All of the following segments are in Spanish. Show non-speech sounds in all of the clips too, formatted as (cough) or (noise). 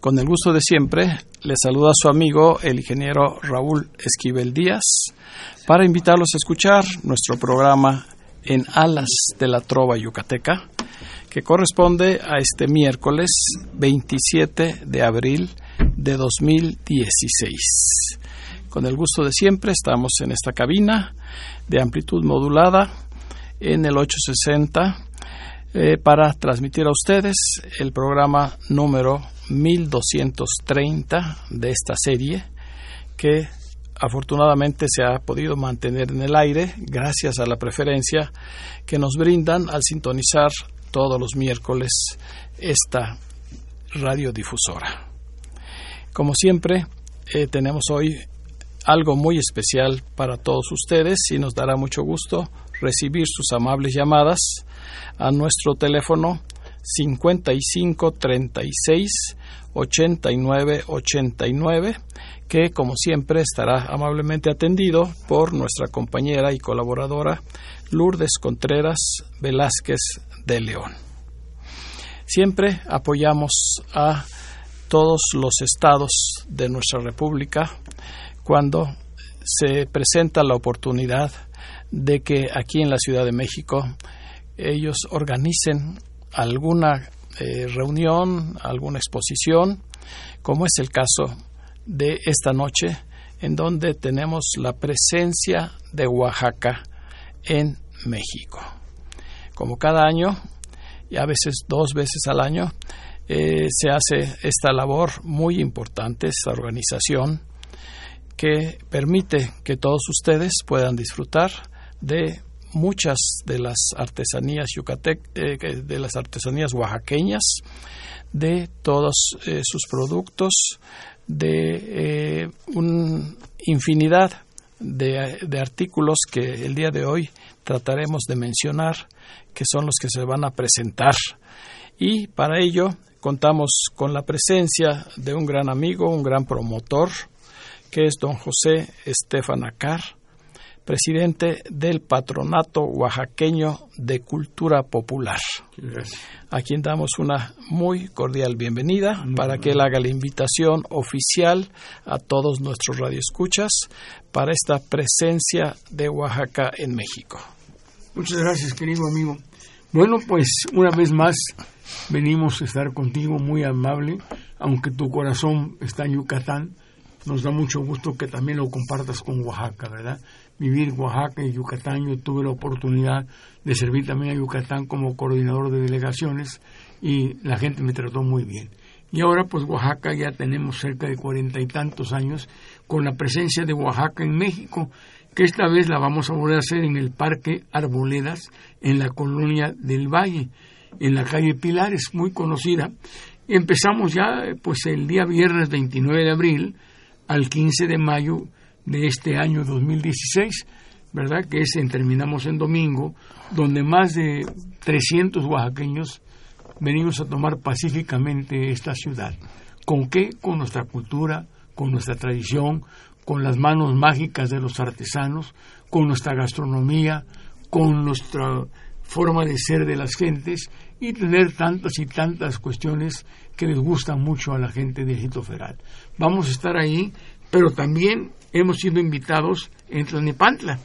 Con el gusto de siempre, le saluda a su amigo el ingeniero Raúl Esquivel Díaz para invitarlos a escuchar nuestro programa En Alas de la Trova Yucateca, que corresponde a este miércoles 27 de abril de 2016. Con el gusto de siempre, estamos en esta cabina de amplitud modulada en el 860 eh, para transmitir a ustedes el programa número 1230 de esta serie que afortunadamente se ha podido mantener en el aire gracias a la preferencia que nos brindan al sintonizar todos los miércoles esta radiodifusora. Como siempre, eh, tenemos hoy algo muy especial para todos ustedes y nos dará mucho gusto recibir sus amables llamadas a nuestro teléfono 55 36 89 89 que como siempre estará amablemente atendido por nuestra compañera y colaboradora Lourdes Contreras Velázquez de León. Siempre apoyamos a todos los estados de nuestra República cuando se presenta la oportunidad de que aquí en la Ciudad de México ellos organicen alguna eh, reunión, alguna exposición, como es el caso de esta noche, en donde tenemos la presencia de Oaxaca en México. Como cada año, y a veces dos veces al año, eh, se hace esta labor muy importante, esta organización, que permite que todos ustedes puedan disfrutar de muchas de las artesanías yucatec, eh, de las artesanías oaxaqueñas, de todos eh, sus productos, de eh, una infinidad de, de, artículos que el día de hoy trataremos de mencionar, que son los que se van a presentar. Y para ello contamos con la presencia de un gran amigo, un gran promotor, que es don José Estefan Acar, presidente del Patronato Oaxaqueño de Cultura Popular, a quien damos una muy cordial bienvenida para que él haga la invitación oficial a todos nuestros radioescuchas para esta presencia de Oaxaca en México. Muchas gracias, querido amigo. Bueno, pues una vez más venimos a estar contigo, muy amable, aunque tu corazón está en Yucatán. Nos da mucho gusto que también lo compartas con Oaxaca, ¿verdad? vivir Oaxaca y Yucatán. Yo tuve la oportunidad de servir también a Yucatán como coordinador de delegaciones y la gente me trató muy bien. Y ahora pues Oaxaca ya tenemos cerca de cuarenta y tantos años con la presencia de Oaxaca en México, que esta vez la vamos a volver a hacer en el Parque Arboledas, en la colonia del Valle, en la calle Pilares, muy conocida. Empezamos ya pues el día viernes 29 de abril al 15 de mayo de este año 2016, ¿verdad? Que es Terminamos en Domingo, donde más de 300 oaxaqueños venimos a tomar pacíficamente esta ciudad. ¿Con qué? Con nuestra cultura, con nuestra tradición, con las manos mágicas de los artesanos, con nuestra gastronomía, con nuestra forma de ser de las gentes y tener tantas y tantas cuestiones que les gustan mucho a la gente de Egipto Federal. Vamos a estar ahí, pero también hemos sido invitados en Tlanepantla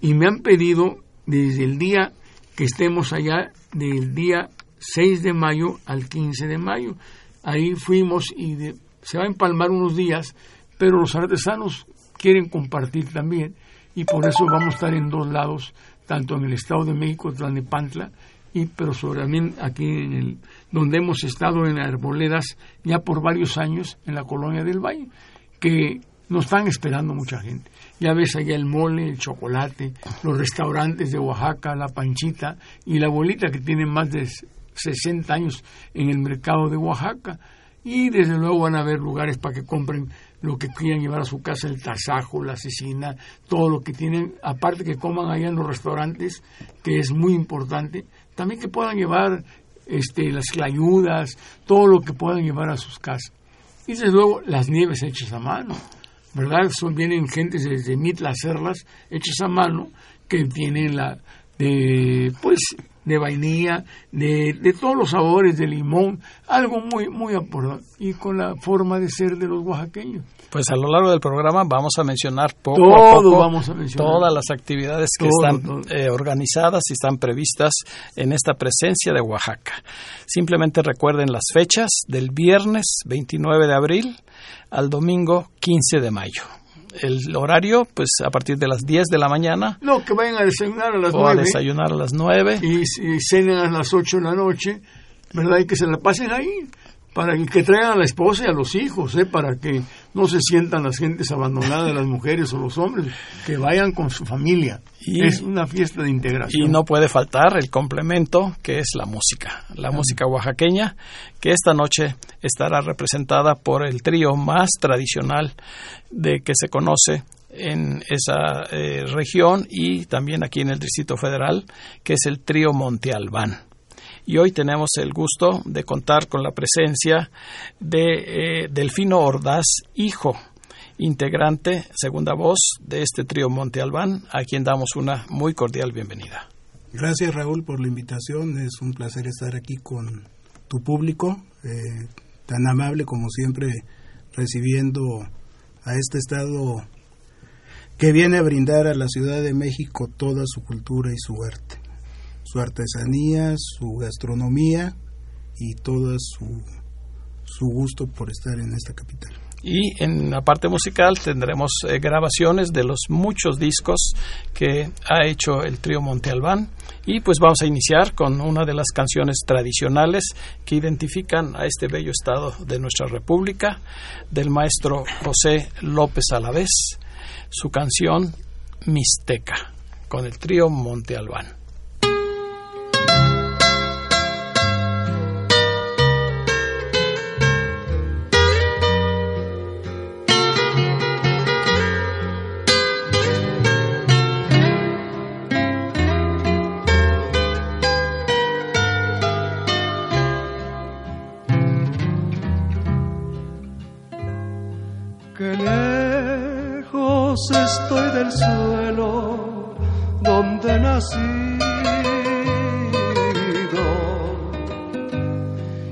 y me han pedido desde el día que estemos allá, del día 6 de mayo al 15 de mayo. Ahí fuimos y se va a empalmar unos días, pero los artesanos quieren compartir también y por eso vamos a estar en dos lados, tanto en el Estado de México, Tlanepantla, y pero sobre también aquí en el donde hemos estado en Arboledas ya por varios años en la colonia del Valle, que nos están esperando mucha gente. Ya ves allá el mole, el chocolate, los restaurantes de Oaxaca, la panchita y la abuelita que tiene más de 60 años en el mercado de Oaxaca. Y desde luego van a haber lugares para que compren lo que quieran llevar a su casa, el tasajo, la asesina, todo lo que tienen, aparte que coman allá en los restaurantes, que es muy importante, también que puedan llevar este, las clayudas, todo lo que puedan llevar a sus casas. Y desde luego las nieves hechas a mano, ¿verdad? Son, vienen gentes desde Mitla a hacerlas hechas a mano, que tienen la, de, pues, de vainilla, de, de, todos los sabores, de limón, algo muy, muy importante, y con la forma de ser de los oaxaqueños. Pues a lo largo del programa vamos a mencionar poco a poco vamos a mencionar. todas las actividades que Todo, están todo. eh, organizadas y están previstas en esta presencia de Oaxaca. Simplemente recuerden las fechas del viernes 29 de abril al domingo 15 de mayo. El horario, pues a partir de las 10 de la mañana No, que vayan a desayunar a las o a nueve desayunar a las 9. y, y cenen a las ocho de la noche, ¿verdad? Y que se la pasen ahí, para que, traigan a la esposa y a los hijos, ¿eh? Para que no se sientan las gentes abandonadas, las mujeres o los hombres, que vayan con su familia. Y- es una fiesta de integración. Y no puede faltar el complemento que es la música, la música oaxaqueña, que esta noche estará representada por el trío más tradicional de que se conoce en esa eh, región y también aquí en el Distrito Federal, que es el trío Monte Albán. Y hoy tenemos el gusto de contar con la presencia de eh, Delfino Ordaz, hijo, integrante, segunda voz de este trío Monte Albán, a quien damos una muy cordial bienvenida. Gracias Raúl por la invitación, es un placer estar aquí con tu público, eh, tan amable como siempre recibiendo a este estado que viene a brindar a la Ciudad de México toda su cultura y su arte, su artesanía, su gastronomía y todo su, su gusto por estar en esta capital. Y en la parte musical tendremos eh, grabaciones de los muchos discos que ha hecho el trío Monte Albán. Y pues vamos a iniciar con una de las canciones tradicionales que identifican a este bello estado de nuestra república, del maestro José López Alavés, su canción Mixteca, con el trío Monte Albán. Estoy del suelo donde nacido.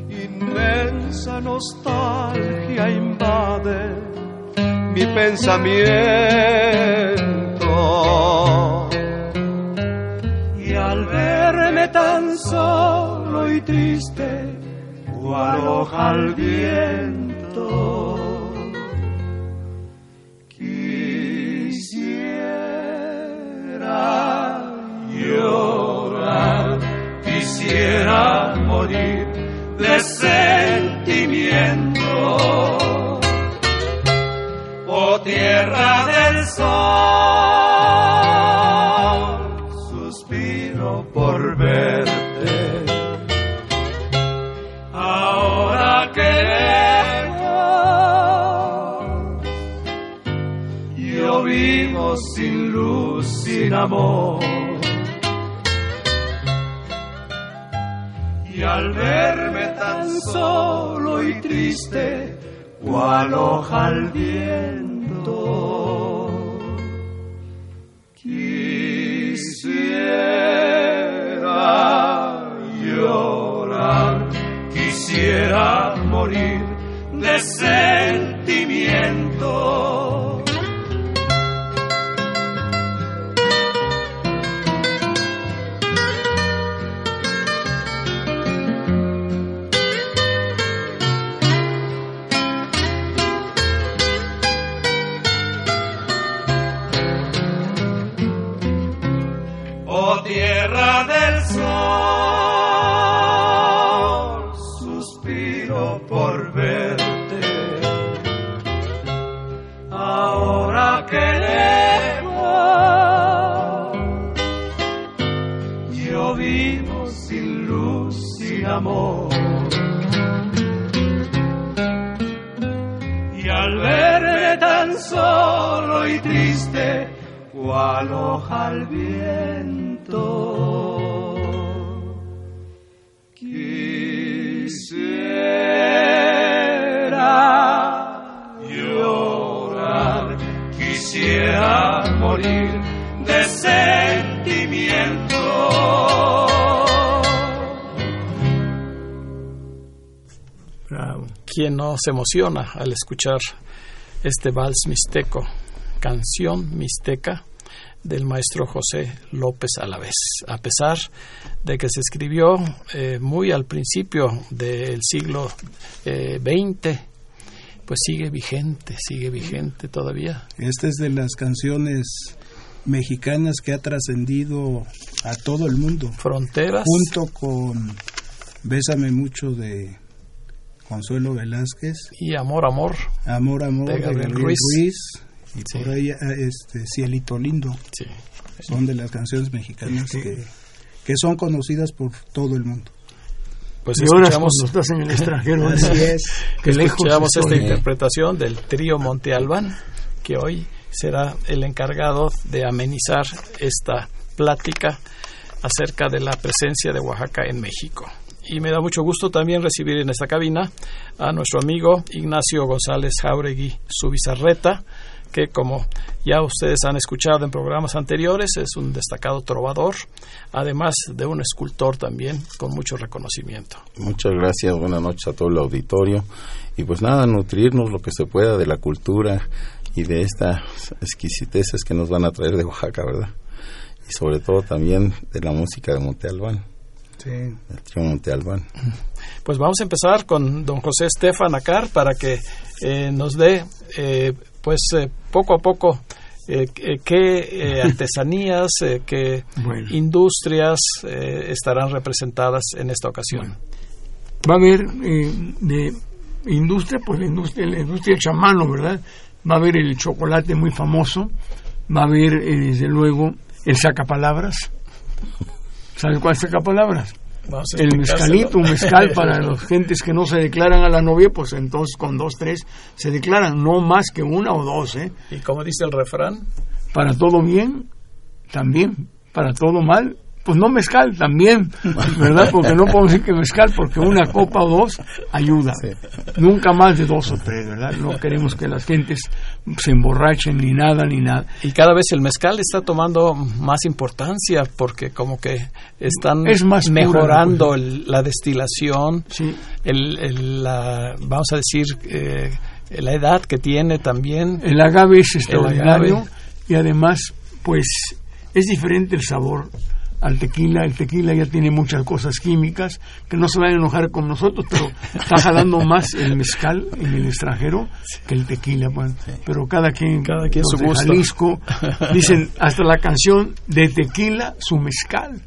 Inmensa nostalgia invade mi pensamiento. Y al verme tan solo y triste, cual al viento. Quisiera morir de sentimiento. Oh tierra del sol, suspiro por verte. Ahora que lejos yo vivo sin luz, sin amor. Y al verme tan solo y triste, cual hoja al viento, quisiera llorar, quisiera morir de sentimiento. Al viento. Quisiera llorar, quisiera morir de sentimiento. ¿Quién no se emociona al escuchar este vals mixteco, canción mixteca del maestro José López Alavés? A pesar de que se escribió eh, muy al principio del siglo XX, pues sigue vigente, sigue vigente todavía. Esta es de las canciones mexicanas que ha trascendido a todo el mundo, Fronteras. junto con Bésame mucho de Consuelo Velázquez, y Amor, Amor. Amor, Amor De de Gabriel Gabriel Ruiz. Ruiz, y Sí. por ahí ah, este, Cielito Lindo. Sí. Son de las canciones mexicanas que, que son conocidas por todo el mundo. Pues y ahora escuchamos, estás en el extranjero, Así ¿eh? es. que escuchamos esta interpretación del trío Monte Albán, que hoy será el encargado de amenizar esta plática acerca de la presencia de Oaxaca en México. Y me da mucho gusto también recibir en esta cabina a nuestro amigo Ignacio González Jauregui Subizarreta, que como ya ustedes han escuchado en programas anteriores, es un destacado trovador, además de un escultor también con mucho reconocimiento. Muchas gracias, buenas noches a todo el auditorio. Y pues nada, nutrirnos lo que se pueda de la cultura y de estas exquisiteces que nos van a traer de Oaxaca, ¿verdad? Y sobre todo también de la música de Monte Albán, Sí. el trío Monte Albán. Pues vamos a empezar con don José Estefan Acar para que eh, nos dé, eh, pues eh, poco a poco, eh, eh, qué eh, (laughs) artesanías, eh, qué Bueno. industrias eh, estarán representadas en esta ocasión. va a haber eh, de industria, pues la industria, la industria chamano, ¿verdad? Va a haber el chocolate muy famoso, va a haber desde luego el sacapalabras. ¿Sabes cuál es sacapalabras? El mezcalito, un mezcal (laughs) para las gentes que no se declaran a la novia, pues entonces con dos, tres se declaran, no más que una o dos, ¿eh? Y como dice el refrán, Para todo bien, también. Para todo mal, pues no mezcal, también. ¿Verdad? Porque no podemos decir que mezcal, porque una copa o dos ayuda. Nunca más de dos o tres, ¿verdad? No queremos que las gentes se emborrachen ni nada, ni nada. y cada vez el mezcal está tomando más importancia porque como que están Es más mejorando el- la destilación, Sí. el, el- la, vamos a decir, eh, la edad que tiene también. El agave es extraordinario agave. y además, pues, es diferente el sabor al tequila. El tequila ya tiene muchas cosas químicas que no se van a enojar con nosotros, pero está jalando (laughs) más el mezcal en el extranjero que el tequila. pues. Pero cada quien, Cada quien su gusto. Jalisco, (laughs) dicen hasta la canción de tequila su mezcal.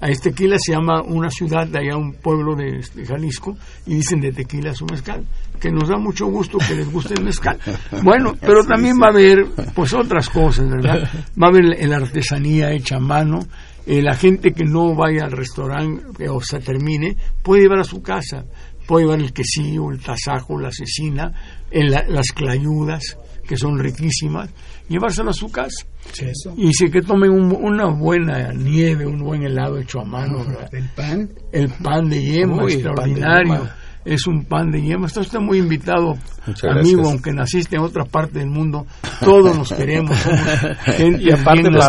A este tequila se llama una ciudad de allá, un pueblo de, de Jalisco, y dicen de tequila su mezcal, que nos da mucho gusto que les guste el mezcal. (laughs) Bueno, pero también va a haber pues otras cosas, ¿verdad? Va a haber la artesanía hecha a mano, eh, la gente que no vaya al restaurante o se termine, puede llevar a su casa, puede llevar el quesillo, el tasajo, la cecina, el- la- las clayudas, que son riquísimas, llevárselo a su casa. Y dice que tomen un- una buena nieve, un buen helado hecho a mano, ¿verdad? El pan. El pan de yema, Uy, extraordinario. Es un pan de yema. Está usted muy invitado, Muchas amigo, gracias. aunque naciste en otra parte del mundo. Todos nos queremos. Somos (laughs) gente Y aparte bien los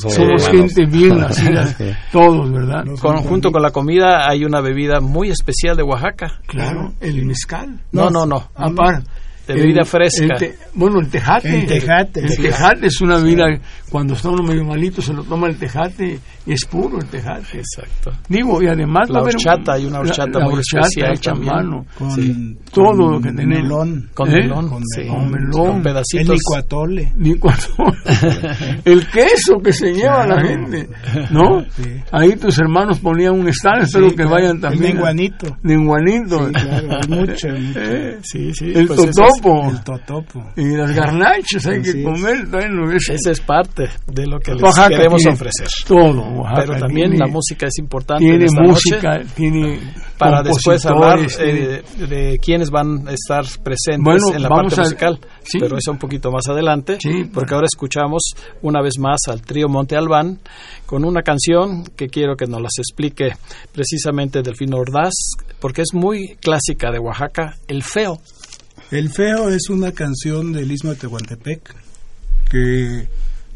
somos gente bien (laughs) nacida. Sí. Todos, ¿verdad? Con- junto con la comida hay una bebida muy especial de Oaxaca. Claro, el mezcal. No, no, no. Aparte. De bebida El- fresca. el te- bueno, el tejate. El tejate, El sí. tejate es una bebida, cuando está uno medio malito, se lo toma el tejate y es puro el tejate. Exacto. Digo, y además La horchata, hay una horchata la, la muy horchata especial hecha también. mano. Con, Sí. Todo con lo que tenemos. melón. Con ¿Eh? melón. Con sí. melón. melón. Con El pedacitos. licuatole. Ni cuando- (laughs) el queso que se lleva la gente, ¿no? Sí. Ahí tus hermanos ponían un stand, espero Sí, que claro. vayan El también. menguanito. Menguanito. Sí, claro, mucho, mucho. (laughs) Eh, Sí, sí. El pues totol totopo. El totopo. Y las garnachas hay que comer. Bueno, es, Esa es parte de lo que les queremos ofrecer. Todo. Pero también la música es importante. Tiene música, tiene. Para después hablar eh, de, quiénes van a estar presentes en la parte musical. Pero eso un poquito más adelante. porque ahora escuchamos una vez más al trío Monte Albán con una canción que quiero que nos las explique precisamente Delfino Ordaz, porque es muy clásica de Oaxaca, El Feo. El Feo es una canción del Istmo de Tehuantepec que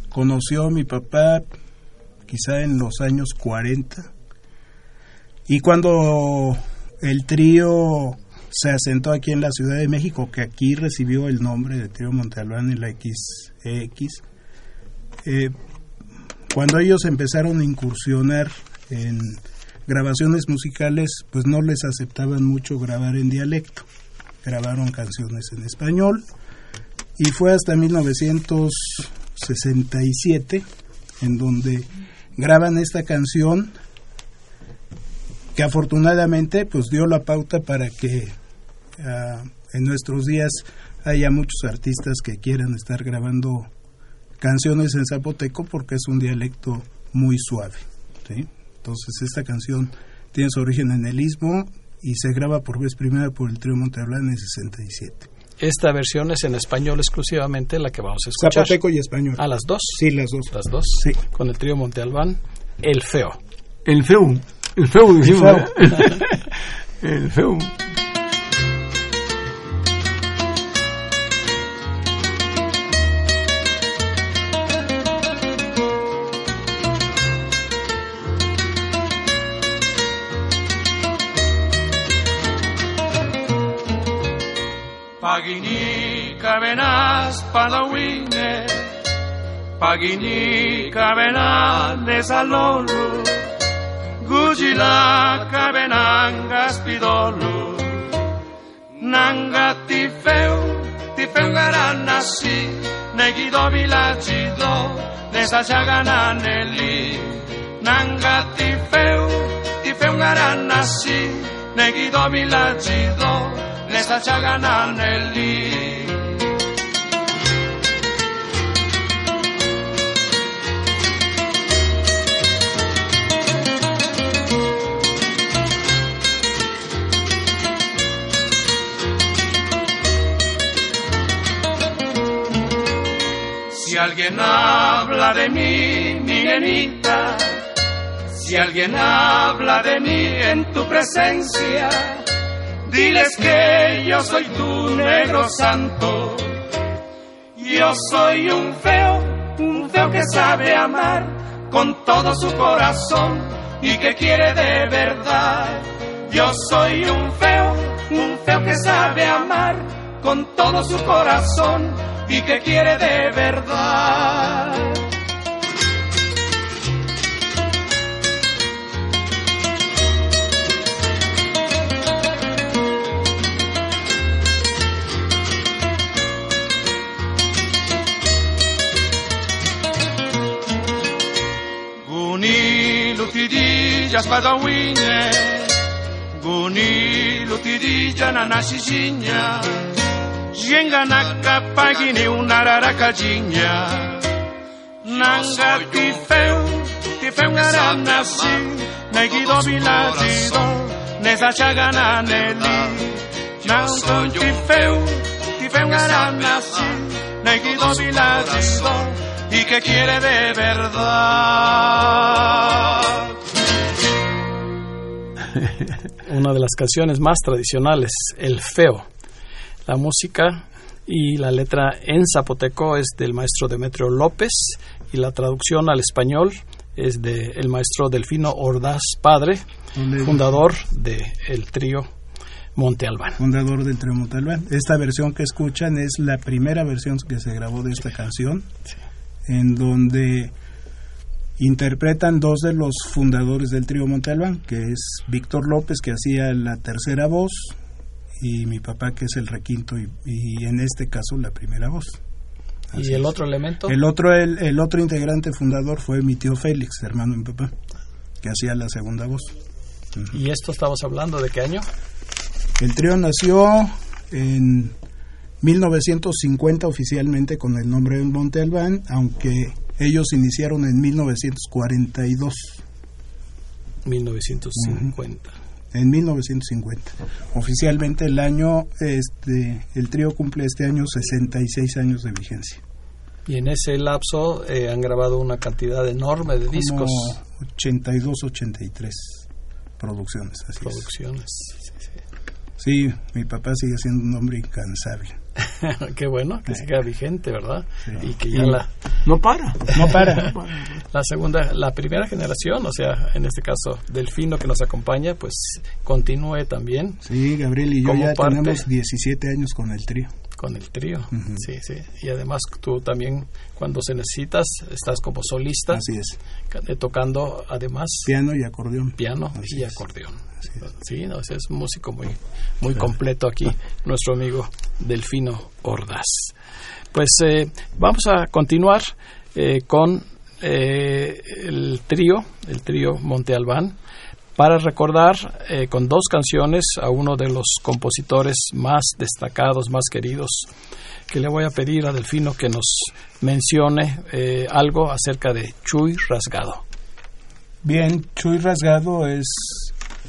conoció mi papá quizá en los años 40 y cuando el trío se asentó aquí en la Ciudad de México, que aquí recibió el nombre de Trío Montalbán en la XX, eh, cuando ellos empezaron a incursionar en grabaciones musicales, pues no les aceptaban mucho grabar en dialecto. Grabaron canciones en español y fue hasta 1967 en donde graban esta canción que afortunadamente pues dio la pauta para que ah, en nuestros días haya muchos artistas que quieran estar grabando canciones en zapoteco porque es un dialecto muy suave. Entonces esta canción tiene su origen en el istmo y se graba por vez primera por el trío Monteablán en 67. Esta versión es en español exclusivamente la que vamos a escuchar. Zapoteco y español. ¿A las dos? Sí, las dos. Las dos. Sí. Con el trío Montealbán, El Feo. El Feo. El Feo, decimos. (laughs) El Feo. el feo. Palawine, Pagini kabenan ezalolu gujila kabenan gaspidolu Nanga ti feu, ti feu garan nasi Negido bilagido, nesajaganan eli Nanga ti feu, ti feu garan nasi Negido bilagido, nesajaganan eli Si alguien habla de mí, Miguelita, si alguien habla de mí en tu presencia, Diles que yo soy tu negro santo. Yo soy un feo, un feo que sabe amar con todo su corazón y que quiere de verdad. Yo soy un feo, un feo que sabe amar con todo su corazón y que quiere de verdad. lutidilla spadawine guni lutidilla na nashijinya jenga nakapagini unararakajinya nanga tifeu tifeu ngaranasi negido vilagido nesachagana neli nanga tifeu tifeu ngaranasi negido vilagido y que quiere de verdad. (laughs) Una de las canciones más tradicionales, El Feo. La música y la letra en zapoteco es del maestro Demetrio López y la traducción al español es del maestro Delfino Ordaz Padre, fundador del el trío Monte Albán. Fundador del trío Monte Albán. Esta versión que escuchan es la primera versión que se grabó de esta canción en donde interpretan dos de los fundadores del trío Montalbán, que es Víctor López, que hacía la tercera voz, y mi papá, que es el requinto, y, en este caso la primera voz. ¿Y el otro elemento? El otro, el, otro integrante fundador fue mi tío Félix, hermano de mi papá, que hacía la segunda voz. ¿Y esto estamos hablando de qué año? El trío nació en 1950 oficialmente con el nombre de Monte Albán, aunque ellos iniciaron en 1942. 1950. En 1950. Oficialmente el año, este, el trío cumple este año 66 años de vigencia. Y en ese lapso eh, han grabado una cantidad enorme de discos. 82, 83 producciones. Así producciones. Sí, sí. Sí, mi papá sigue siendo un hombre incansable. (laughs) Qué bueno, que siga vigente, ¿verdad? Y que ya la... No para. (laughs) No para. la segunda, la primera generación, o sea, en este caso, Delfino que nos acompaña, pues continúe también. Sí, Gabriel y yo ya tenemos 17 años con el trío. Con el trío, sí, sí. Y además tú también, cuando se necesitas, estás como solista. Así es. Tocando, además... Piano y acordeón. Piano y acordeón. Sí, no, es un músico muy, muy completo aquí, (laughs) nuestro amigo Delfino Ordaz. Pues eh, vamos a continuar eh, con eh, el trío, el trío Monte Albán, para recordar con dos canciones a uno de los compositores más destacados, más queridos, que le voy a pedir a Delfino que nos mencione algo acerca de Chuy Rasgado. Bien, Chuy Rasgado es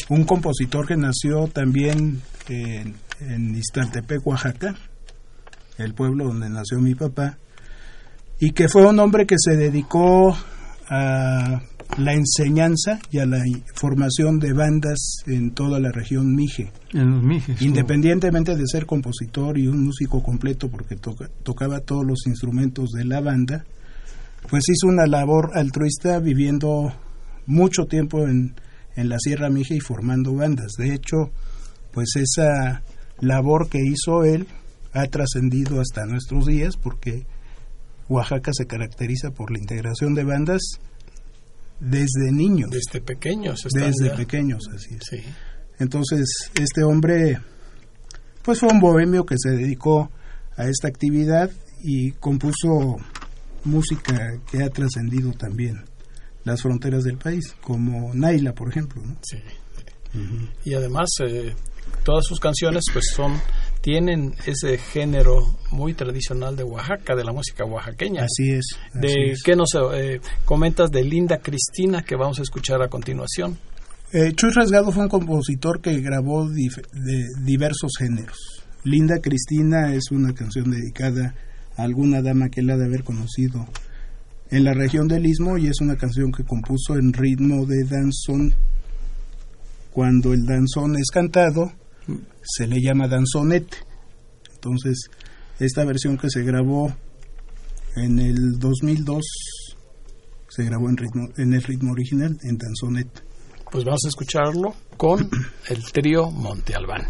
un compositor que nació también en, en Oaxaca, el pueblo donde nació mi papá, y que fue un hombre que se dedicó a la enseñanza y a la formación de bandas en toda la región Mije. En los Mijes. Independientemente de ser compositor y un músico completo porque tocaba todos los instrumentos de la banda, pues hizo una labor altruista viviendo mucho tiempo en, en la Sierra Mije y formando bandas. De hecho, pues esa labor que hizo él ha trascendido hasta nuestros días porque Oaxaca se caracteriza por la integración de bandas desde niños. Desde pequeños. Desde pequeños, así es. Entonces, este hombre, pues fue un bohemio que se dedicó a esta actividad y compuso música que ha trascendido también las fronteras del país, como Naila, por ejemplo. Sí. Y además, eh, todas sus canciones pues son tienen ese género muy tradicional de Oaxaca, de la música oaxaqueña. Así es. de ¿Qué nos eh, comentas de Linda Cristina que vamos a escuchar a continuación? Eh, Chuy Rasgado fue un compositor que grabó de diversos géneros. Linda Cristina es una canción dedicada a alguna dama que él ha de haber conocido en la región del Istmo y es una canción que compuso en ritmo de danzón. Cuando el danzón es cantado, se le llama danzonete. Entonces, esta versión que se grabó en el 2002 se grabó en, ritmo, en el ritmo original, en danzonete. Pues vamos a escucharlo con el trío Monte Albán.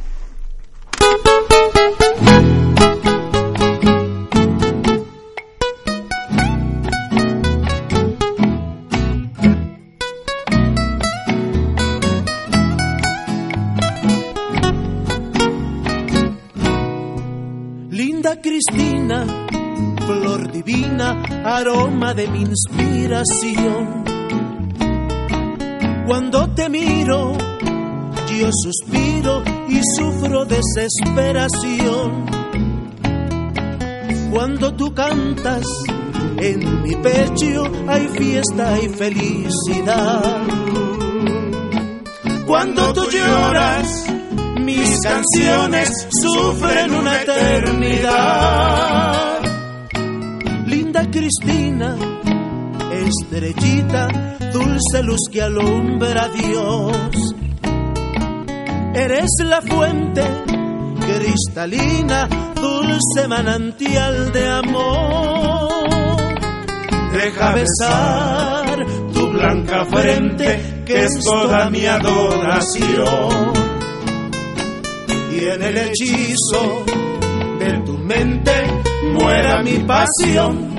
Divina, aroma de mi inspiración. Cuando te miro, yo suspiro y sufro desesperación. Cuando tú cantas, en mi pecho hay fiesta y felicidad. Cuando tú lloras, mis canciones sufren una eternidad. Cristina, estrellita, dulce luz que alumbra a Dios. Eres la fuente cristalina, dulce manantial de amor. Deja besar tu blanca frente, que es toda mi adoración y en el hechizo de tu mente muera mi pasión.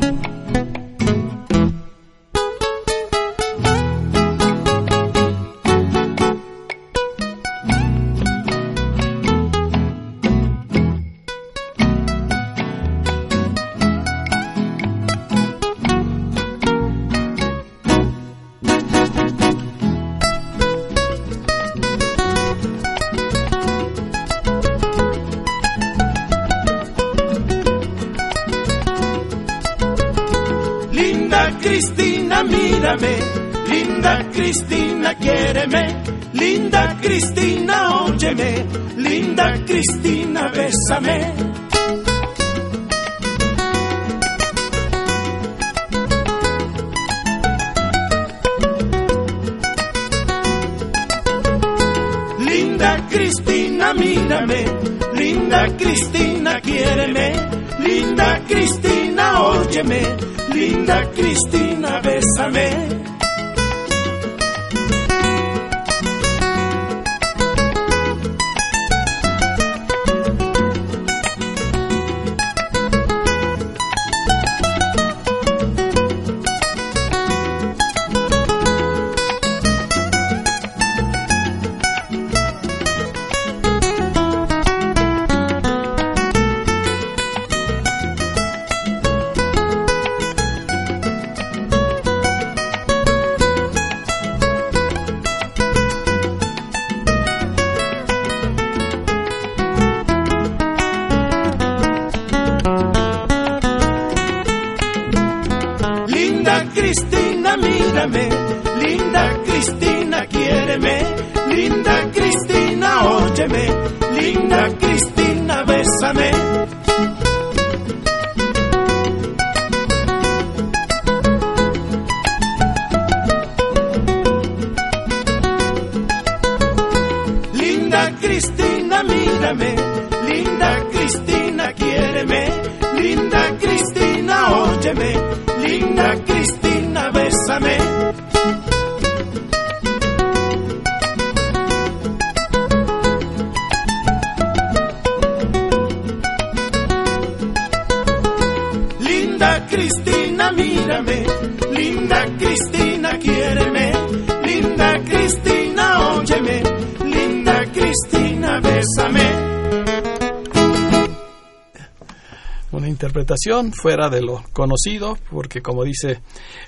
Fuera de lo conocido, porque como dice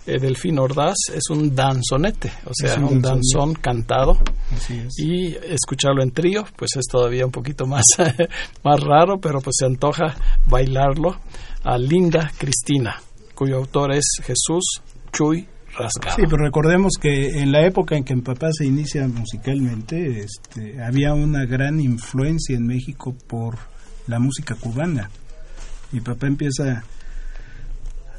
eh, Delfín Ordaz, es un danzonete, o sea, un danzón cantado. Así es. Y escucharlo en trío, pues es todavía un poquito más, (laughs) más raro, pero pues se antoja bailarlo a Linda Cristina, cuyo autor es Jesús Chuy Rasgado. Sí, pero recordemos que en la época en que mi papá se inicia musicalmente, este, había una gran influencia en México por la música cubana. Mi papá empieza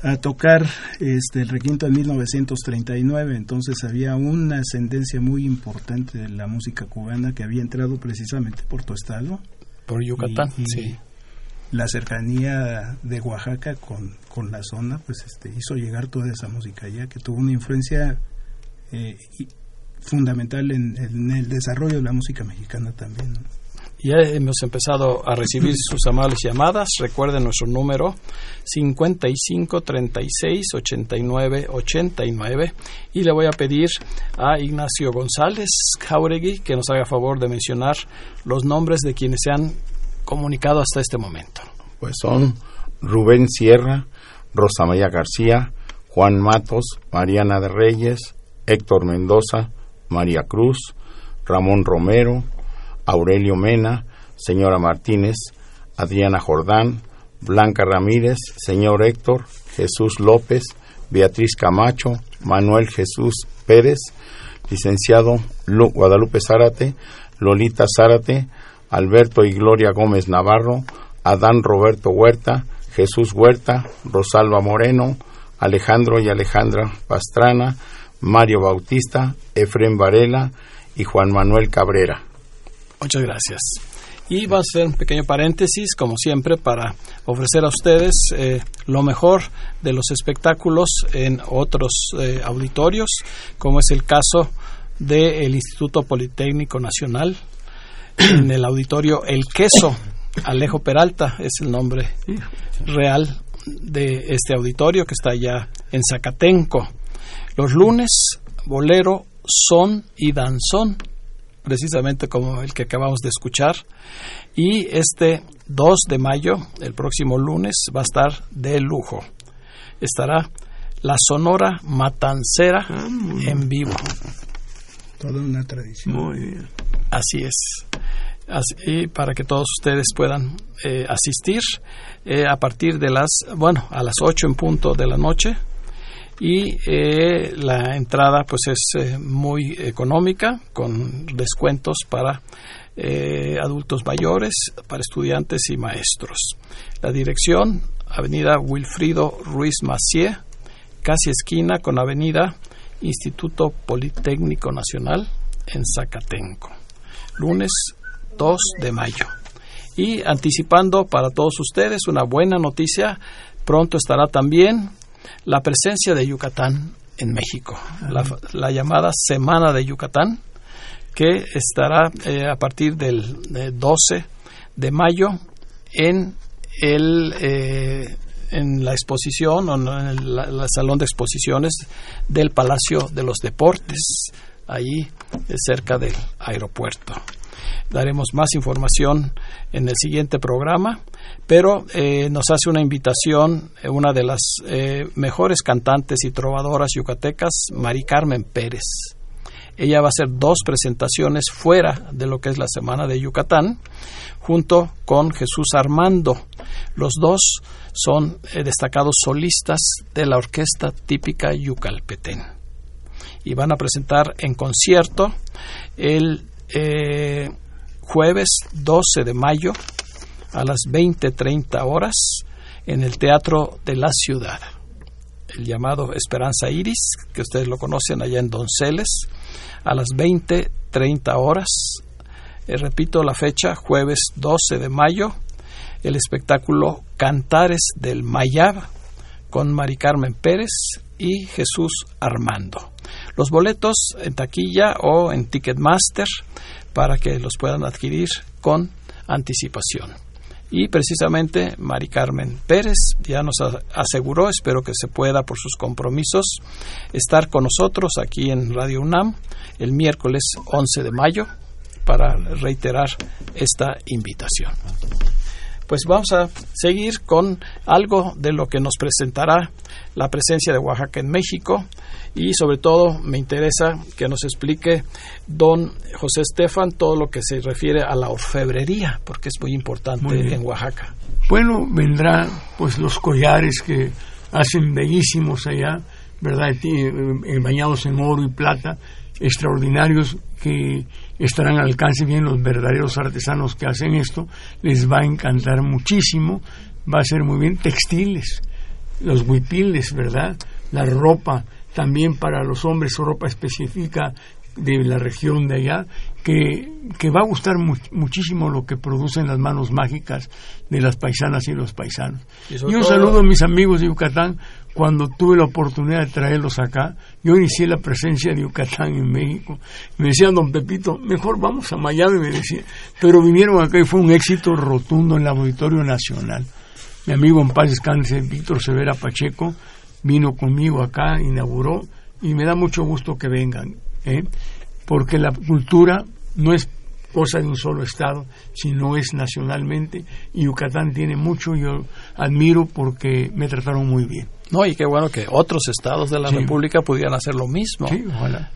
a tocar este, el requinto en 1939, entonces había una ascendencia muy importante de la música cubana que había entrado precisamente por tu estado. Por Yucatán, Y- y sí. La cercanía de Oaxaca con, con la zona, pues este, hizo llegar toda esa música allá, que tuvo una influencia eh, fundamental en, en el desarrollo de la música mexicana también. ¿no? Ya hemos empezado a recibir sus amables llamadas. Recuerden nuestro número 55 36 89 89 y le voy a pedir a Ignacio González Jauregui que nos haga favor de mencionar los nombres de quienes se han comunicado hasta este momento. Pues son Rubén Sierra, Rosa María García, Juan Matos, Mariana de Reyes, Héctor Mendoza, María Cruz, Ramón Romero, Aurelio Mena, señora Martínez, Adriana Jordán, Blanca Ramírez, señor Héctor, Jesús López, Beatriz Camacho, Manuel Jesús Pérez, licenciado Lu- Guadalupe Zárate, Lolita Zárate, Alberto y Gloria Gómez Navarro, Adán Roberto Huerta, Jesús Huerta, Rosalba Moreno, Alejandro y Alejandra Pastrana, Mario Bautista, Efrén Varela y Juan Manuel Cabrera. Muchas gracias. Y vamos a hacer un pequeño paréntesis, como siempre, para ofrecer a ustedes eh, lo mejor de los espectáculos en otros eh, auditorios, como es el caso del Instituto Politécnico Nacional, en el auditorio El Queso. Alejo Peralta es el nombre real de este auditorio que está allá en Zacatenco. Los lunes, bolero, son y danzón precisamente como el que acabamos de escuchar. Y este 2 de mayo, el próximo lunes, va a estar de lujo. Estará la Sonora Matancera en vivo. Toda una tradición. Muy bien. Así es. Así- y para que todos ustedes puedan eh, asistir eh, a partir de las, bueno, a las 8 en punto de la noche. Y eh, la entrada pues es eh, muy económica con descuentos para eh, adultos mayores, para estudiantes y maestros. La dirección, Avenida Wilfrido Ruiz Macié, casi esquina con Avenida Instituto Politécnico Nacional en Zacatenco. Lunes 2 de mayo. Y anticipando para todos ustedes una buena noticia, pronto estará también la presencia de Yucatán en México, la, llamada Semana de Yucatán, que estará eh, a partir del 12 de mayo en el eh, en la exposición o en el, salón de exposiciones del Palacio de los Deportes, ahí eh, cerca del aeropuerto. Daremos más información en el siguiente programa, pero eh, nos hace una invitación eh, una de las mejores cantantes y trovadoras yucatecas, Mari Carmen Pérez. Ella va a hacer dos presentaciones fuera de lo que es la Semana de Yucatán, junto con Jesús Armando. Los dos son eh, destacados solistas de la orquesta típica yucalpetén. Y van a presentar en concierto el eh, jueves 12 de mayo a las 20.30 horas en el Teatro de la Ciudad, el llamado Esperanza Iris, que ustedes lo conocen allá en Donceles, a las 20.30 horas. Eh, repito la fecha, jueves 12 de mayo el espectáculo Cantares del Mayab con Mari Carmen Pérez y Jesús Armando. Los boletos en taquilla o en Ticketmaster para que los puedan adquirir con anticipación. Y precisamente Mari Carmen Pérez ya nos aseguró, espero que se pueda por sus compromisos, estar con nosotros aquí en Radio UNAM el miércoles 11 de mayo para reiterar esta invitación pues vamos a seguir con algo de lo que nos presentará la presencia de Oaxaca en México y sobre todo me interesa que nos explique don José Estefan todo lo que se refiere a la orfebrería, porque es muy importante en Oaxaca. Bueno, vendrá pues los collares que hacen bellísimos allá, ¿verdad? Eh, bañados en oro y plata, extraordinarios que estarán al alcance bien los verdaderos artesanos que hacen esto, les va a encantar muchísimo, va a ser muy bien textiles, los huipiles, ¿verdad? La ropa, también para los hombres, ropa específica de la región de allá, que, que va a gustar muchísimo lo que producen las manos mágicas de las paisanas y los paisanos. Y, un saludo a mis amigos de Yucatán, cuando tuve la oportunidad de traerlos acá, yo inicié la presencia de Yucatán en México. Me decían, don Pepito, mejor vamos a Miami, me decía. Pero vinieron acá y fue un éxito rotundo en el Auditorio Nacional. Mi amigo en paz descanse, Víctor Severa Pacheco, vino conmigo acá, inauguró, y me da mucho gusto que vengan, ¿eh? porque la cultura no es cosa de un solo estado, sino es nacionalmente, y Yucatán tiene mucho, yo admiro porque me trataron muy bien. No, y qué bueno que otros estados de la República pudieran hacer lo mismo.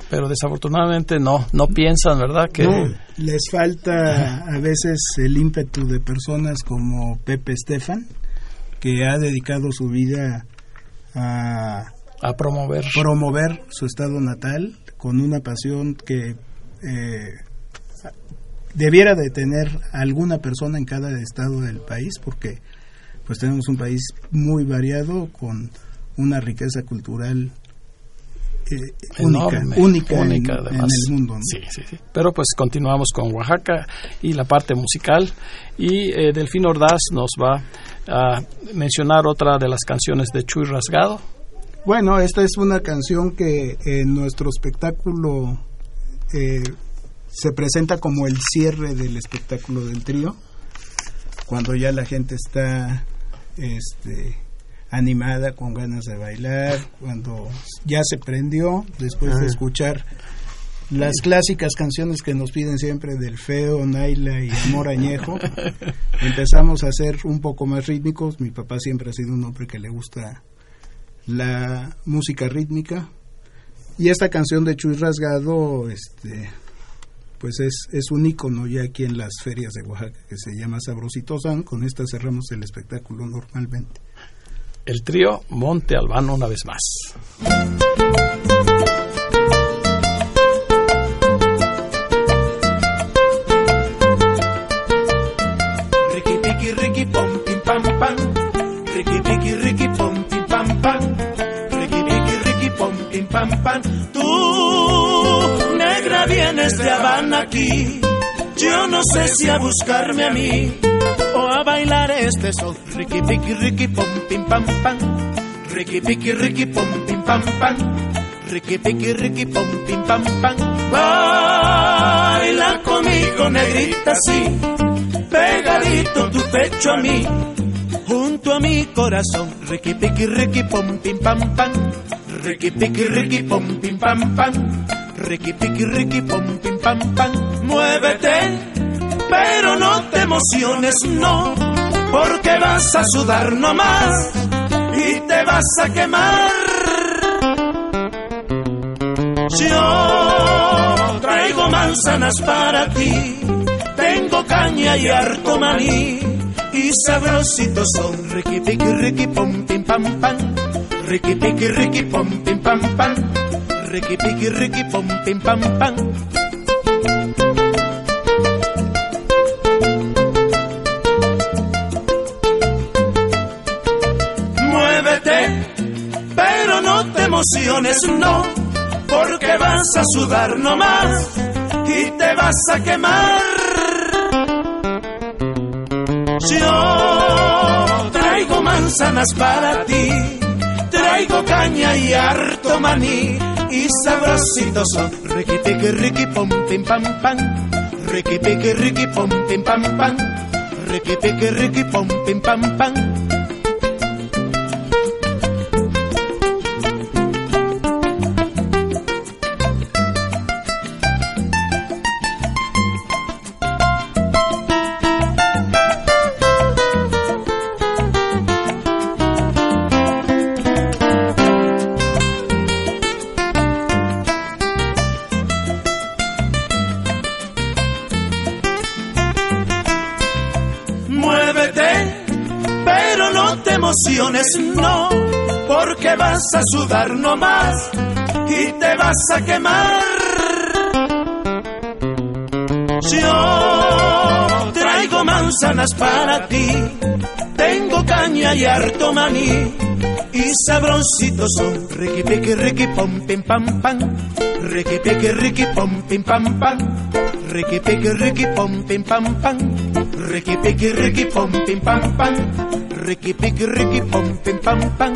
Pero desafortunadamente no, no piensan, ¿verdad? Que les falta a veces el ímpetu de personas como Pepe Estefan, que ha dedicado su vida a, a promover. promover su estado natal con una pasión que eh, debiera de tener alguna persona en cada estado del país, porque pues tenemos un país muy variado con una riqueza cultural eh, única, única, en, el mundo. Sí, sí, sí. Pero pues continuamos con Oaxaca y la parte musical y eh, Delfín Ordaz nos va a mencionar otra de las canciones de Chuy Rasgado. Bueno, esta es una canción que en nuestro espectáculo eh, se presenta como el cierre del espectáculo del trío, cuando ya la gente está este, animada, con ganas de bailar, cuando ya se prendió, después de escuchar las clásicas canciones que nos piden siempre del Feo, Naila y Amor Añejo, (laughs) empezamos a ser un poco más rítmicos. Mi papá siempre ha sido un hombre que le gusta la música rítmica. Y esta canción de Chuy Rasgado, este, pues es, es un icono ya aquí en las ferias de Oaxaca que se llama Sabrosito Con esta cerramos el espectáculo normalmente el trío Monte Albano una vez más. Ricky piqui ricky pom pim pam pam. Ricky piqui ricky pom pim pam pam. Ricky ricky pom pim pam pam. Tú, negra, vienes de Habana aquí. Yo no sé si a buscarme a mí bailar este son. Ricky piqui ricky pom pim pam pam. Ricky piqui ricky pom pim pam pam. Ricky piqui ricky pom pim pam pam. Baila conmigo, negrita, sí pegadito tu pecho a mí, junto a mi corazón. Ricky piqui ricky pom pim pam pam, Ricky piqui ricky pom pim pam pam, Ricky piqui ricky pom pim pam pam. Muévete, pero no te emociones, no, porque vas a sudar nomás y te vas a quemar. Yo traigo manzanas para ti tengo caña y harto maní y sabrositos son Ricky piqui ricky pom pim pam pam Ricky piqui ricky pom pim pam pam Ricky piqui ricky pom pim pam pam emociones, no, porque vas a sudar nomás y te vas a quemar. Yo traigo manzanas para ti, traigo caña y harto maní y sabrositos son Ricky piqui ricky pom pim pam pam, Ricky piqui ricky pom pim pam pam, Ricky piqui ricky pom pim pam pam. Sudar nomás y te vas a quemar. Yo traigo manzanas para ti, tengo caña y harto maní y sabrositos son Ricky piqui ricky pom pim pam pam, Ricky piqui ricky pom pim pam pam, Ricky piqui ricky pom pim pam pam. Ricky piqui ricky pom pim pam pam. Ricky piqui ricky pom pim pam pam.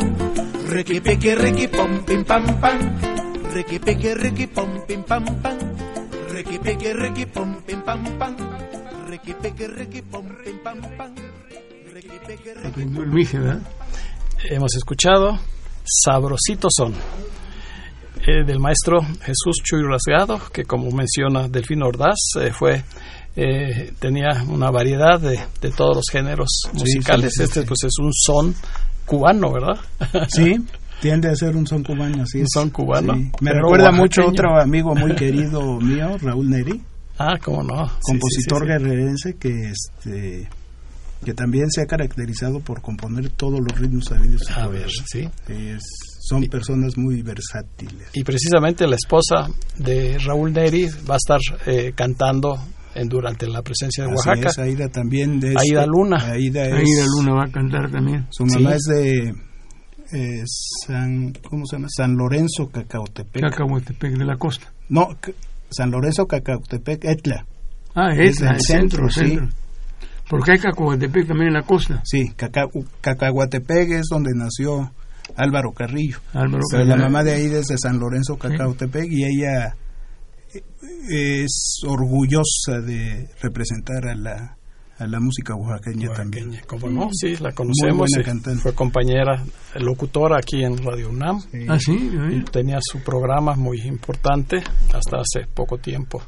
Ricky piqui ricky pom pim pam pam. Ricky piqui ricky pom pim pam pam. Ricky piqui ricky pom pim pam pam. Ricky piqui ricky pom pim pam pam. Aprendió el Mije, ¿verdad? Hemos escuchado Sabrositos son eh, del maestro Jesús Chuy Rasgado, que como menciona Delfino Ordaz, eh, fue eh, tenía una variedad de, de todos los géneros musicales. sí, sí, este sí. pues es un son cubano, ¿verdad? Sí, (laughs) tiende a ser un son cubano, así Un es. son cubano, Sí. Me pero recuerda mucho otro amigo muy querido mío, Raúl Neri, Ah, cómo no. Compositor sí, sí, sí. guerrerense que este que también se ha caracterizado por componer todos los ritmos sabidos y A ver, sí. Es- son personas muy versátiles. Y precisamente la esposa de Raúl Neri va a estar eh, cantando en, durante la presencia de Oaxaca. es, Aida también de Aida Luna. Aida es, luna va a cantar también. Su mamá Sí. es de eh, San ¿cómo se llama? San Lorenzo Cacautepec. Cacahuetepec de la costa. No, San Lorenzo Cacautepec, Etla. Ah, Es es, el del centro, centro, sí. centro. Porque hay Cacahuetepec también en la costa. Sí, Caca- Cacahuatepec es donde nació Álvaro Carrillo. Álvaro la mamá de ahí es de San Lorenzo Cacautepec y ella es orgullosa de representar a la, a la música oaxaqueña también. Oaxaqueña, ¿Cómo no? Sí, la conocemos. buena cantante. Fue compañera locutora aquí en Radio UNAM. Sí. Ah, sí. Y tenía su programa muy importante hasta hace poco tiempo.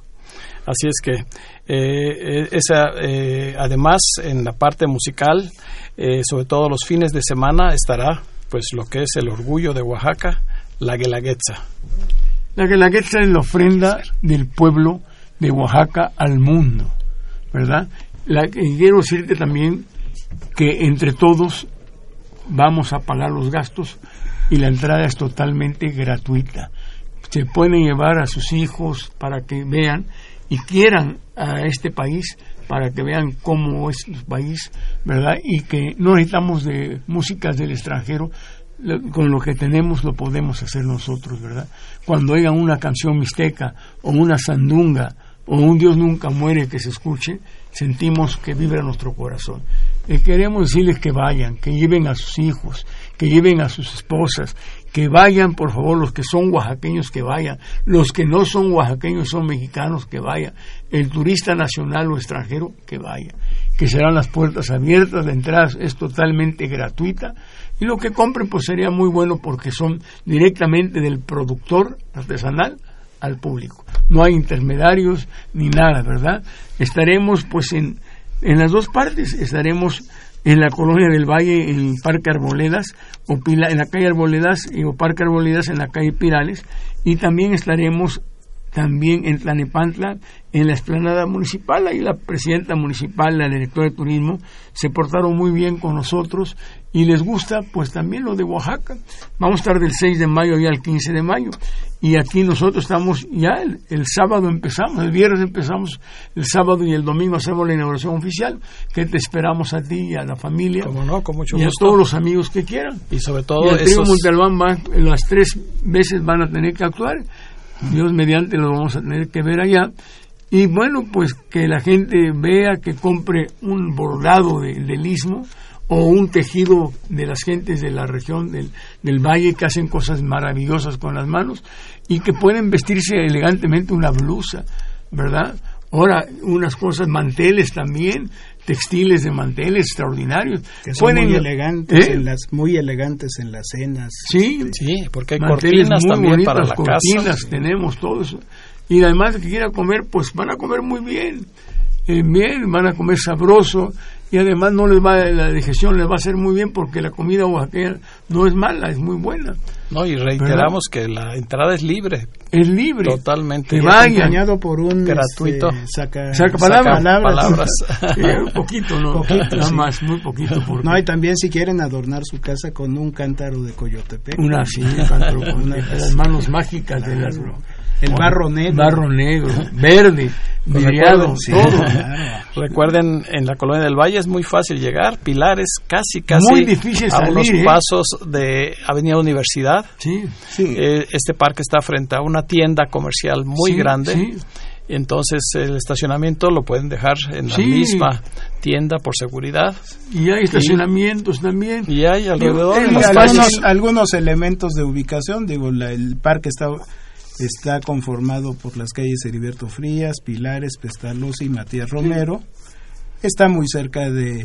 Así es que, eh, eh, esa, eh, además, en la parte musical, eh, sobre todo los fines de semana, estará pues lo que es el orgullo de Oaxaca, la Guelaguetza. La Guelaguetza es la ofrenda del pueblo de Oaxaca al mundo, ¿verdad? La, y quiero decirte también que entre todos vamos a pagar los gastos y la entrada es totalmente gratuita. Se pueden llevar a sus hijos para que vean y quieran a este país para que vean cómo es el país, ¿verdad? Y que no necesitamos de músicas del extranjero, con lo que tenemos lo podemos hacer nosotros, ¿verdad? Cuando oigan una canción mixteca o una sandunga o un Dios nunca muere que se escuche, sentimos que vibra nuestro corazón. Y queremos decirles que vayan, que lleven a sus hijos, que lleven a sus esposas, que vayan, por favor, los que son oaxaqueños, que vayan, los que no son oaxaqueños, son mexicanos, que vayan, el turista nacional o extranjero, que vaya, que serán las puertas abiertas, la entrada es totalmente gratuita, y lo que compren pues sería muy bueno porque son directamente del productor artesanal al público. No hay intermediarios ni nada, ¿verdad? Estaremos pues en, en las dos partes, estaremos en la colonia del Valle, en Parque Arboledas, o en la calle Arboledas y, o Parque Arboledas en la calle Pirales, y también estaremos también en Tlanepantla, en la explanada municipal, ahí la presidenta municipal, la directora de turismo, se portaron muy bien con nosotros y les gusta pues también lo de Oaxaca. Vamos a estar del 6 de mayo ya al 15 de mayo y aquí nosotros estamos ya el, sábado empezamos, el viernes empezamos, el sábado y el domingo hacemos la inauguración oficial, que te esperamos a ti y a la familia. no, con mucho y a todos los amigos que quieran. Y sobre todo y el esos... Montalbán las tres veces van a tener que actuar Dios mediante lo vamos a tener que ver allá. Y bueno, pues que la gente vea que compre un bordado de, del istmo o un tejido de las gentes de la región del, del, valle que hacen cosas maravillosas con las manos y que pueden vestirse elegantemente una blusa, ¿verdad? Ahora, unas cosas, manteles también, textiles de manteles extraordinarios. Que son muy elegantes, ¿Eh? en las, muy elegantes en las cenas. Sí, sí porque hay cortinas también para la cortinas, tenemos todo eso. Y además que quiera comer, pues van a comer muy bien, eh, bien, van a comer sabroso y además no les va la digestión les va a hacer muy bien porque la comida oaxaqueña no es mala, es muy buena. No, y reiteramos que la entrada es libre. Es libre. Totalmente. Que vaya. por un gratuito. Este, saca, saca, palabras. palabras. (laughs) un poquito, ¿no? Poquito, nada más, muy poquito. No, y también si quieren adornar su casa con un cántaro de coyotepec. Una, sí, un cántaro con una, las manos mágicas de las el barro negro. Barro negro, verde, vidriado, todo. (laughs) Recuerden, en la colonia del Valle es muy fácil llegar, Pilares casi, casi muy difícil a unos ¿eh? pasos de Avenida Universidad. Sí, sí. Eh, este parque está frente a una tienda comercial muy grande. Sí. Entonces el estacionamiento lo pueden dejar en la misma tienda por seguridad. Y hay estacionamientos también. Y hay alrededor. algunos, algunos, elementos de ubicación, digo, el parque está Está conformado por las calles Heriberto Frías, Pilares, Pestalozzi y Matías Romero. Está muy cerca de,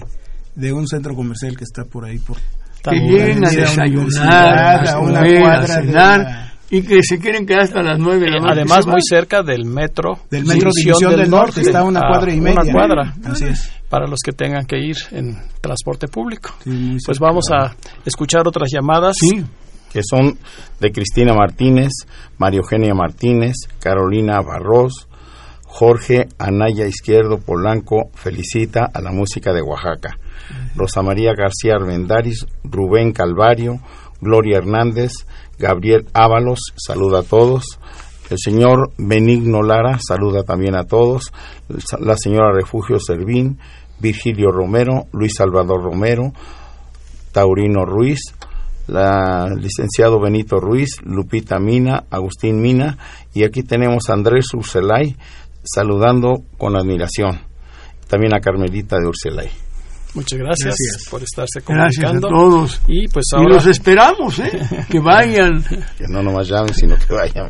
de un centro comercial que está por ahí. Por, que lleguen a desayunar, a una cuadra y que se quieren quedar hasta las nueve de la noche. Además, muy cerca del metro. Del metro División, del, Norte, está una cuadra y media. Una cuadra. Así es. Para los que tengan que ir en transporte público. pues vamos a escuchar otras llamadas. Sí que son de Cristina Martínez, María Eugenia Martínez, Carolina Barros, Jorge Anaya Izquierdo Polanco felicita a la música de Oaxaca. Rosa María García Armendáriz, Rubén Calvario, Gloria Hernández, Gabriel Ábalos, saluda a todos. El señor Benigno Lara saluda también a todos. La señora Refugio Servín, Virgilio Romero, Luis Salvador Romero, Taurino Ruiz, la licenciado Benito Ruiz, Lupita Mina, Agustín Mina y aquí tenemos a Andrés Urselay saludando con admiración. También a Carmelita de Urselay. Muchas gracias, por estarse comunicando. Gracias a todos. Y pues ahora... Y los esperamos, ¿eh? (laughs) que vayan. que no nomás llamen, sino que vayan.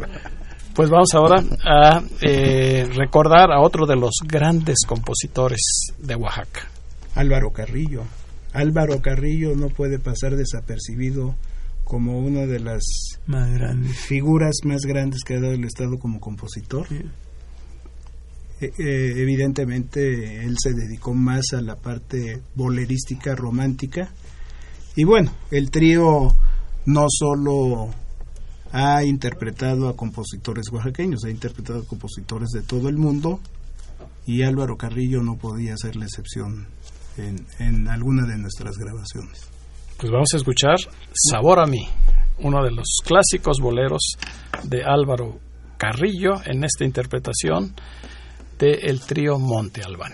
Pues vamos ahora a eh, recordar a otro de los grandes compositores de Oaxaca. Álvaro Carrillo. Álvaro Carrillo no puede pasar desapercibido como una de las figuras más grandes que ha dado el Estado como compositor. E, e, evidentemente él se dedicó más a la parte bolerística romántica. Y bueno, el trío no solo ha interpretado a compositores oaxaqueños, ha interpretado a compositores de todo el mundo y Álvaro Carrillo no podía ser la excepción en, alguna de nuestras grabaciones. Pues vamos a escuchar Sabor a mí. uno de los clásicos boleros de Álvaro Carrillo en esta interpretación de el trío Monte Albán.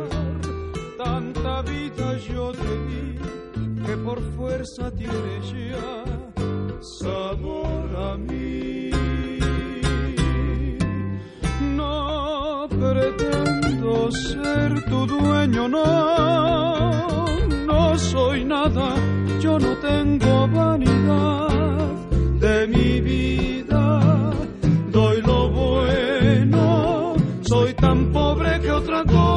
Tanta vida yo te di que por fuerza tienes ya sabor a mí. No pretendo ser tu dueño, no, no soy nada, yo no tengo vanidad de mi vida,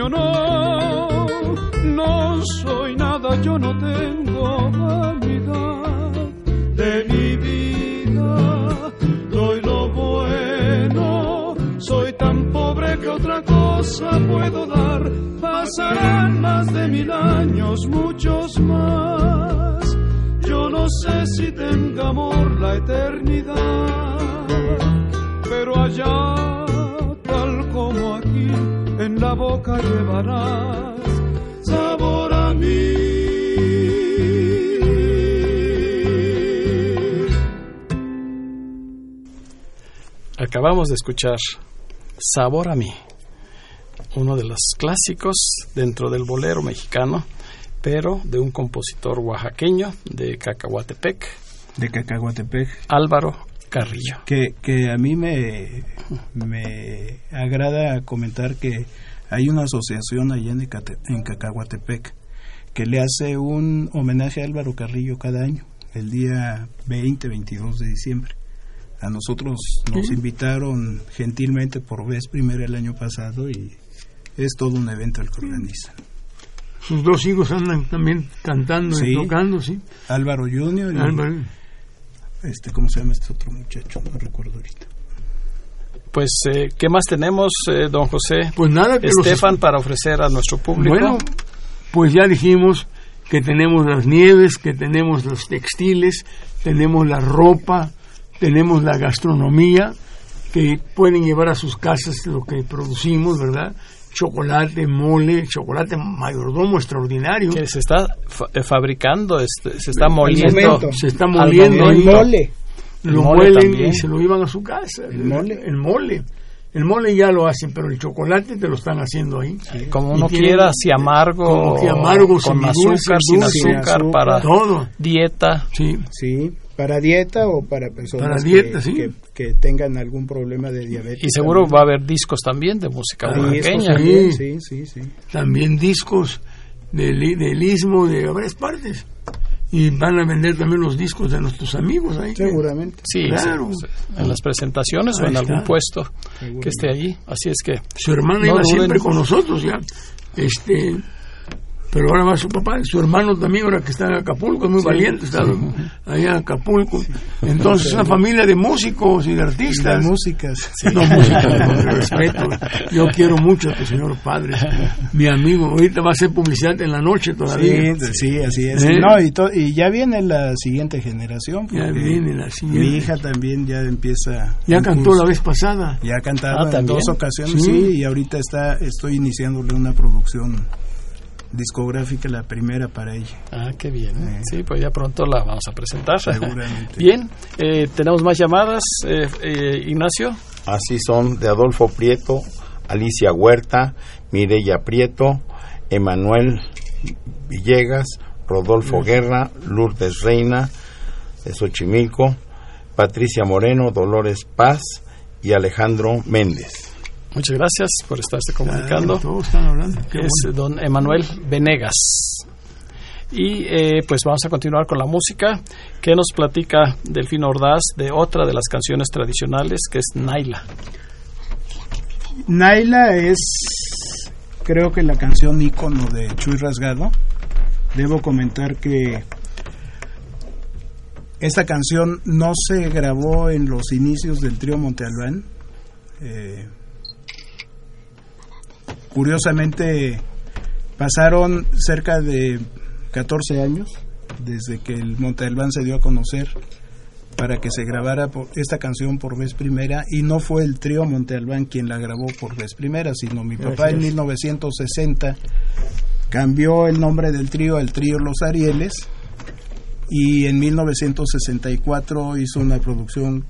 Dueño, no, no soy nada, yo no tengo vanidad de mi vida, doy lo bueno, soy tan pobre que otra cosa puedo dar, pasarán más de mil años, muchos más, yo no sé si tenga amor la eternidad pero allá, la boca llevarás sabor a mí. Acabamos de escuchar Sabor a mí, uno de los clásicos dentro del bolero mexicano, pero de un compositor oaxaqueño de Cacahuatepec, de Cacahuatepec. Álvaro Carrillo. Que, que a mí me, me agrada comentar que hay una asociación allá en, Ecate- en Cacahuatepec que le hace un homenaje a Álvaro Carrillo cada año, el día 20-22 de diciembre. A nosotros nos invitaron gentilmente por vez primera el año pasado y es todo un evento el que organizan. Sus dos hijos andan también cantando Sí. y tocando, ¿sí? Álvaro Junior y Álvaro. este, ¿cómo se llama este otro muchacho? No recuerdo ahorita. Pues, eh, ¿qué más tenemos, eh, don José? Pues nada, que los Estefan, para ofrecer a nuestro público. Bueno, pues ya dijimos que tenemos las nieves, que tenemos los textiles, tenemos la ropa, tenemos la gastronomía, que pueden llevar a sus casas lo que producimos, ¿verdad? Chocolate, mole, chocolate mayordomo extraordinario. que se está fa- eh, fabricando, este, se está moliendo. momento. Se está moliendo momento. mole. Lo muelen también. y se lo llevan a su casa. ¿El mole? El mole. El mole ya lo hacen, pero el chocolate te lo están haciendo ahí. Como uno tienen- quiera, si amargo, como que amargo, con azúcar, sin dulce, sin azúcar, azúcar. para Todo. dieta. Sí. Sí, para dieta o para personas Para que- dieta, sí. que, que tengan algún problema de diabetes. Y seguro también. va a haber discos también de música Ah, oaxaqueña. también, Sí. Sí, sí, sí. también discos del, del istmo de varias partes y van a vender también los discos de nuestros amigos ahí Seguramente. Sí, Claro. sí, en las presentaciones o en algún está. puesto que esté allí. Así es que su hermana No iba duden. siempre con nosotros ya este pero ahora va su papá, su hermano también, ahora que está en Acapulco, es muy valiente, está allá en Acapulco. Entonces, es una familia de músicos y de artistas. De músicas. No, músicas, con (laughs) respeto. Yo quiero mucho a tu señor padre, mi amigo. Ahorita va a ser publicidad en la noche todavía. Sí, sí así es. ¿Eh? No, y, to- y ya viene la siguiente generación. Ya viene la siguiente. Mi hija también ya empieza. Ya cantó curso. la vez pasada. Ya ha cantado Ah, en dos ocasiones, Sí. sí. y ahorita está, estoy iniciándole una producción discográfica, la primera para ella. Ah, qué bien. Eh. Sí, pues ya pronto la vamos a presentar. Seguramente. (laughs) Bien, eh, tenemos más llamadas, eh, eh, Ignacio. Así son de Adolfo Prieto, Alicia Huerta, Mireya Prieto, Emanuel Villegas, Rodolfo Guerra, Lourdes Reina de Xochimilco, Patricia Moreno, Dolores Paz y Alejandro Méndez. Muchas gracias por estarse comunicando. Todos están hablando. Qué es bueno. don Emanuel Venegas. Y eh, pues vamos a continuar con la música. que nos platica Delfino Ordaz de otra de las canciones tradicionales que es Naila? Naila es, creo que la canción ícono de Chuy Rasgado. Debo comentar que esta canción no se grabó en los inicios del trío Monte Albán. Eh, curiosamente, pasaron cerca de 14 años desde que el Monte Albán se dio a conocer para que se grabara por- esta canción por vez primera y no fue el trío Monte Albán quien la grabó por vez primera, sino mi papá en 1960 cambió el nombre del trío al trío Los Arieles y en 1964 hizo una producción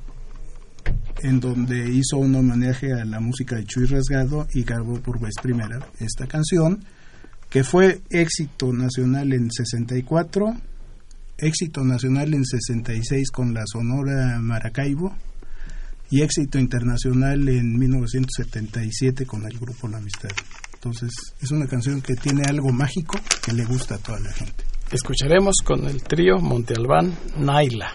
en donde hizo un homenaje a la música de Chuy Rasgado y grabó por vez primera esta canción que fue éxito nacional en 64 éxito nacional en 66 con la Sonora Maracaibo y éxito internacional en 1977 con el grupo La Amistad. Entonces es una canción que tiene algo mágico que le gusta a toda la gente. Escucharemos con el trío Monte Albán Naila.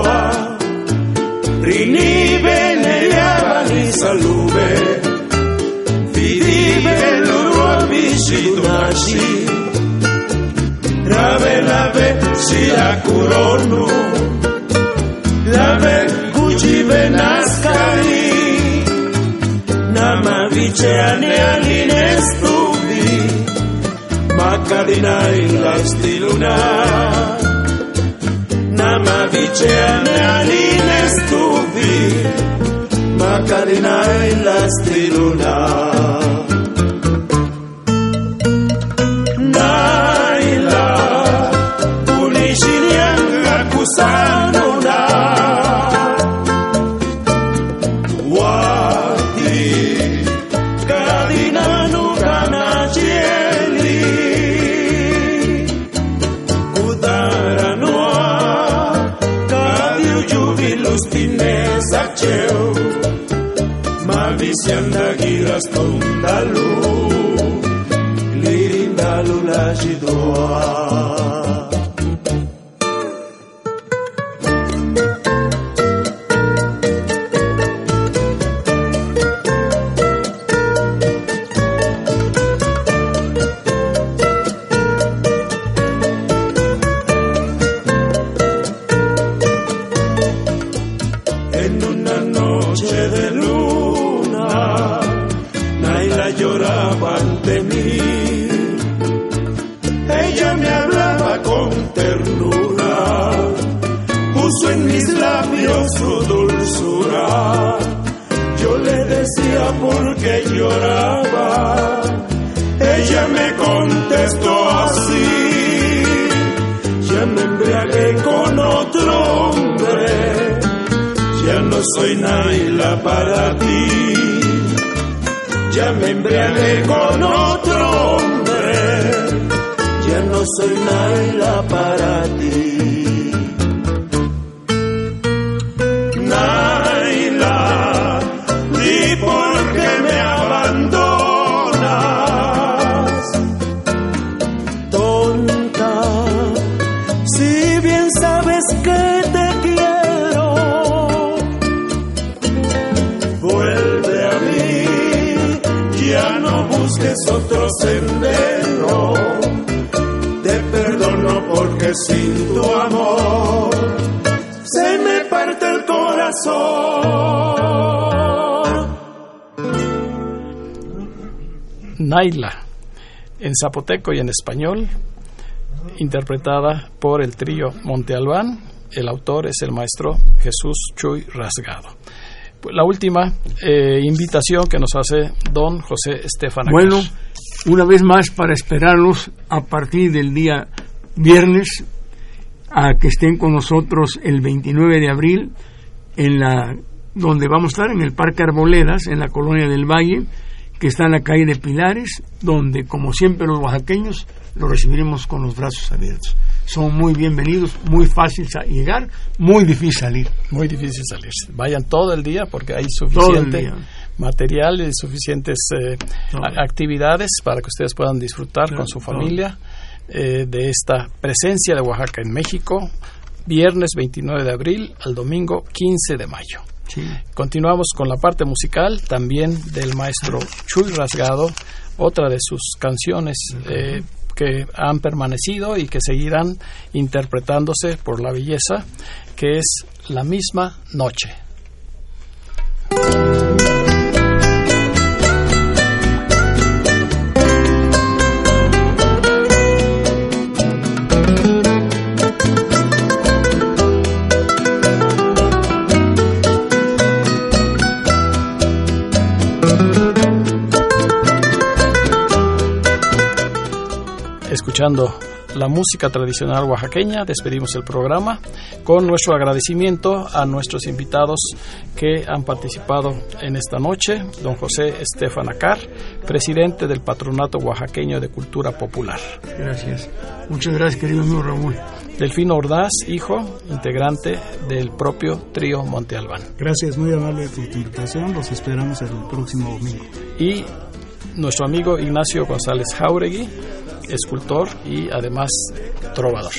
Che andan in studio ma carina in la stil luna Na ma vi che andan en zapoteco y en español, interpretada por el trío Monte Albán. El autor es el maestro Jesús Chuy Rasgado. Pues la última eh, invitación que nos hace don José Estefan. Bueno, una vez más para esperarlos a partir del día viernes a que estén con nosotros el 29 de abril en la donde vamos a estar en el Parque Arboledas en la colonia del Valle que está en la calle de Pilares donde como siempre los oaxaqueños los recibiremos con los brazos abiertos son muy bienvenidos, muy fácil llegar, muy difícil salir. Muy difícil salir. Vayan todo el día porque hay suficiente material y suficientes eh, actividades para que ustedes puedan disfrutar con su familia eh, de esta presencia de Oaxaca en México, viernes 29 de abril al domingo 15 de mayo. Sí. Continuamos con la parte musical también del maestro Chuy Rasgado, otra de sus canciones eh, que han permanecido y que seguirán interpretándose por la belleza, que es la misma noche. Escuchando la música tradicional oaxaqueña, despedimos el programa con nuestro agradecimiento a nuestros invitados que han participado en esta noche, don José Estefan Acar, presidente del Patronato Oaxaqueño de Cultura Popular. Gracias. Muchas gracias, querido amigo Raúl. Delfino Ordaz, hijo, integrante del propio trío Monte Albán. Gracias, muy amable por tu invitación, los esperamos el próximo domingo. Y nuestro amigo Ignacio González Jauregui, escultor y además trovador.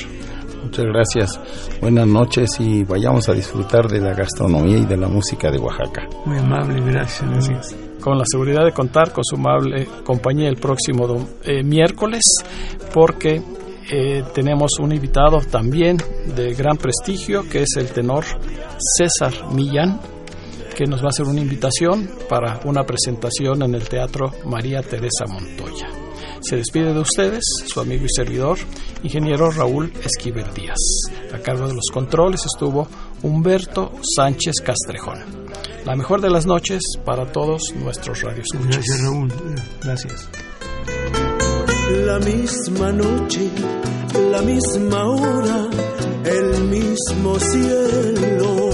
Muchas gracias. Buenas noches y vayamos a disfrutar de la gastronomía y de la música de Oaxaca. Muy amable, gracias. gracias. Con la seguridad de contar con su amable compañía el próximo eh, miércoles, porque eh, tenemos un invitado también de gran prestigio, que es el tenor César Millán, que nos va a hacer una invitación para una presentación en el Teatro María Teresa Montoya. Se despide de ustedes su amigo y servidor, ingeniero Raúl Esquivel Díaz. A cargo de los controles estuvo Humberto Sánchez Castrejón. La mejor de las noches para todos nuestros radioescuchas. Gracias, Raúl. Gracias. La misma noche, la misma hora, el mismo cielo.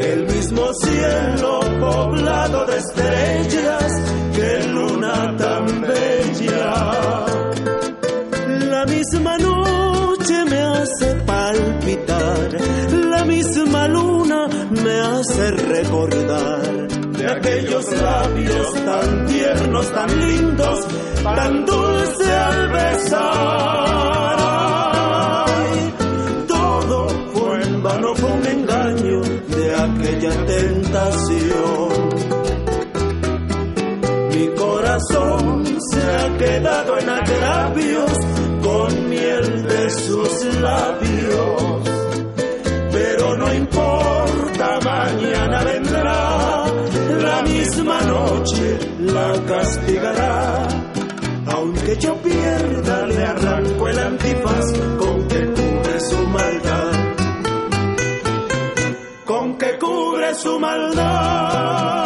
El mismo cielo poblado de estrellas, luna tan bella. La misma noche me hace palpitar, la misma luna me hace recordar de aquellos labios tan tiernos, tan lindos, tan dulce al besar. Todo fue en vano, fue un engaño de aquella tentación. Se ha quedado en agravios con miel de sus labios. Pero no importa, mañana vendrá la misma noche, la castigará. Aunque yo pierda, le arranco el antifaz con que cubre su maldad. Con que cubre su maldad.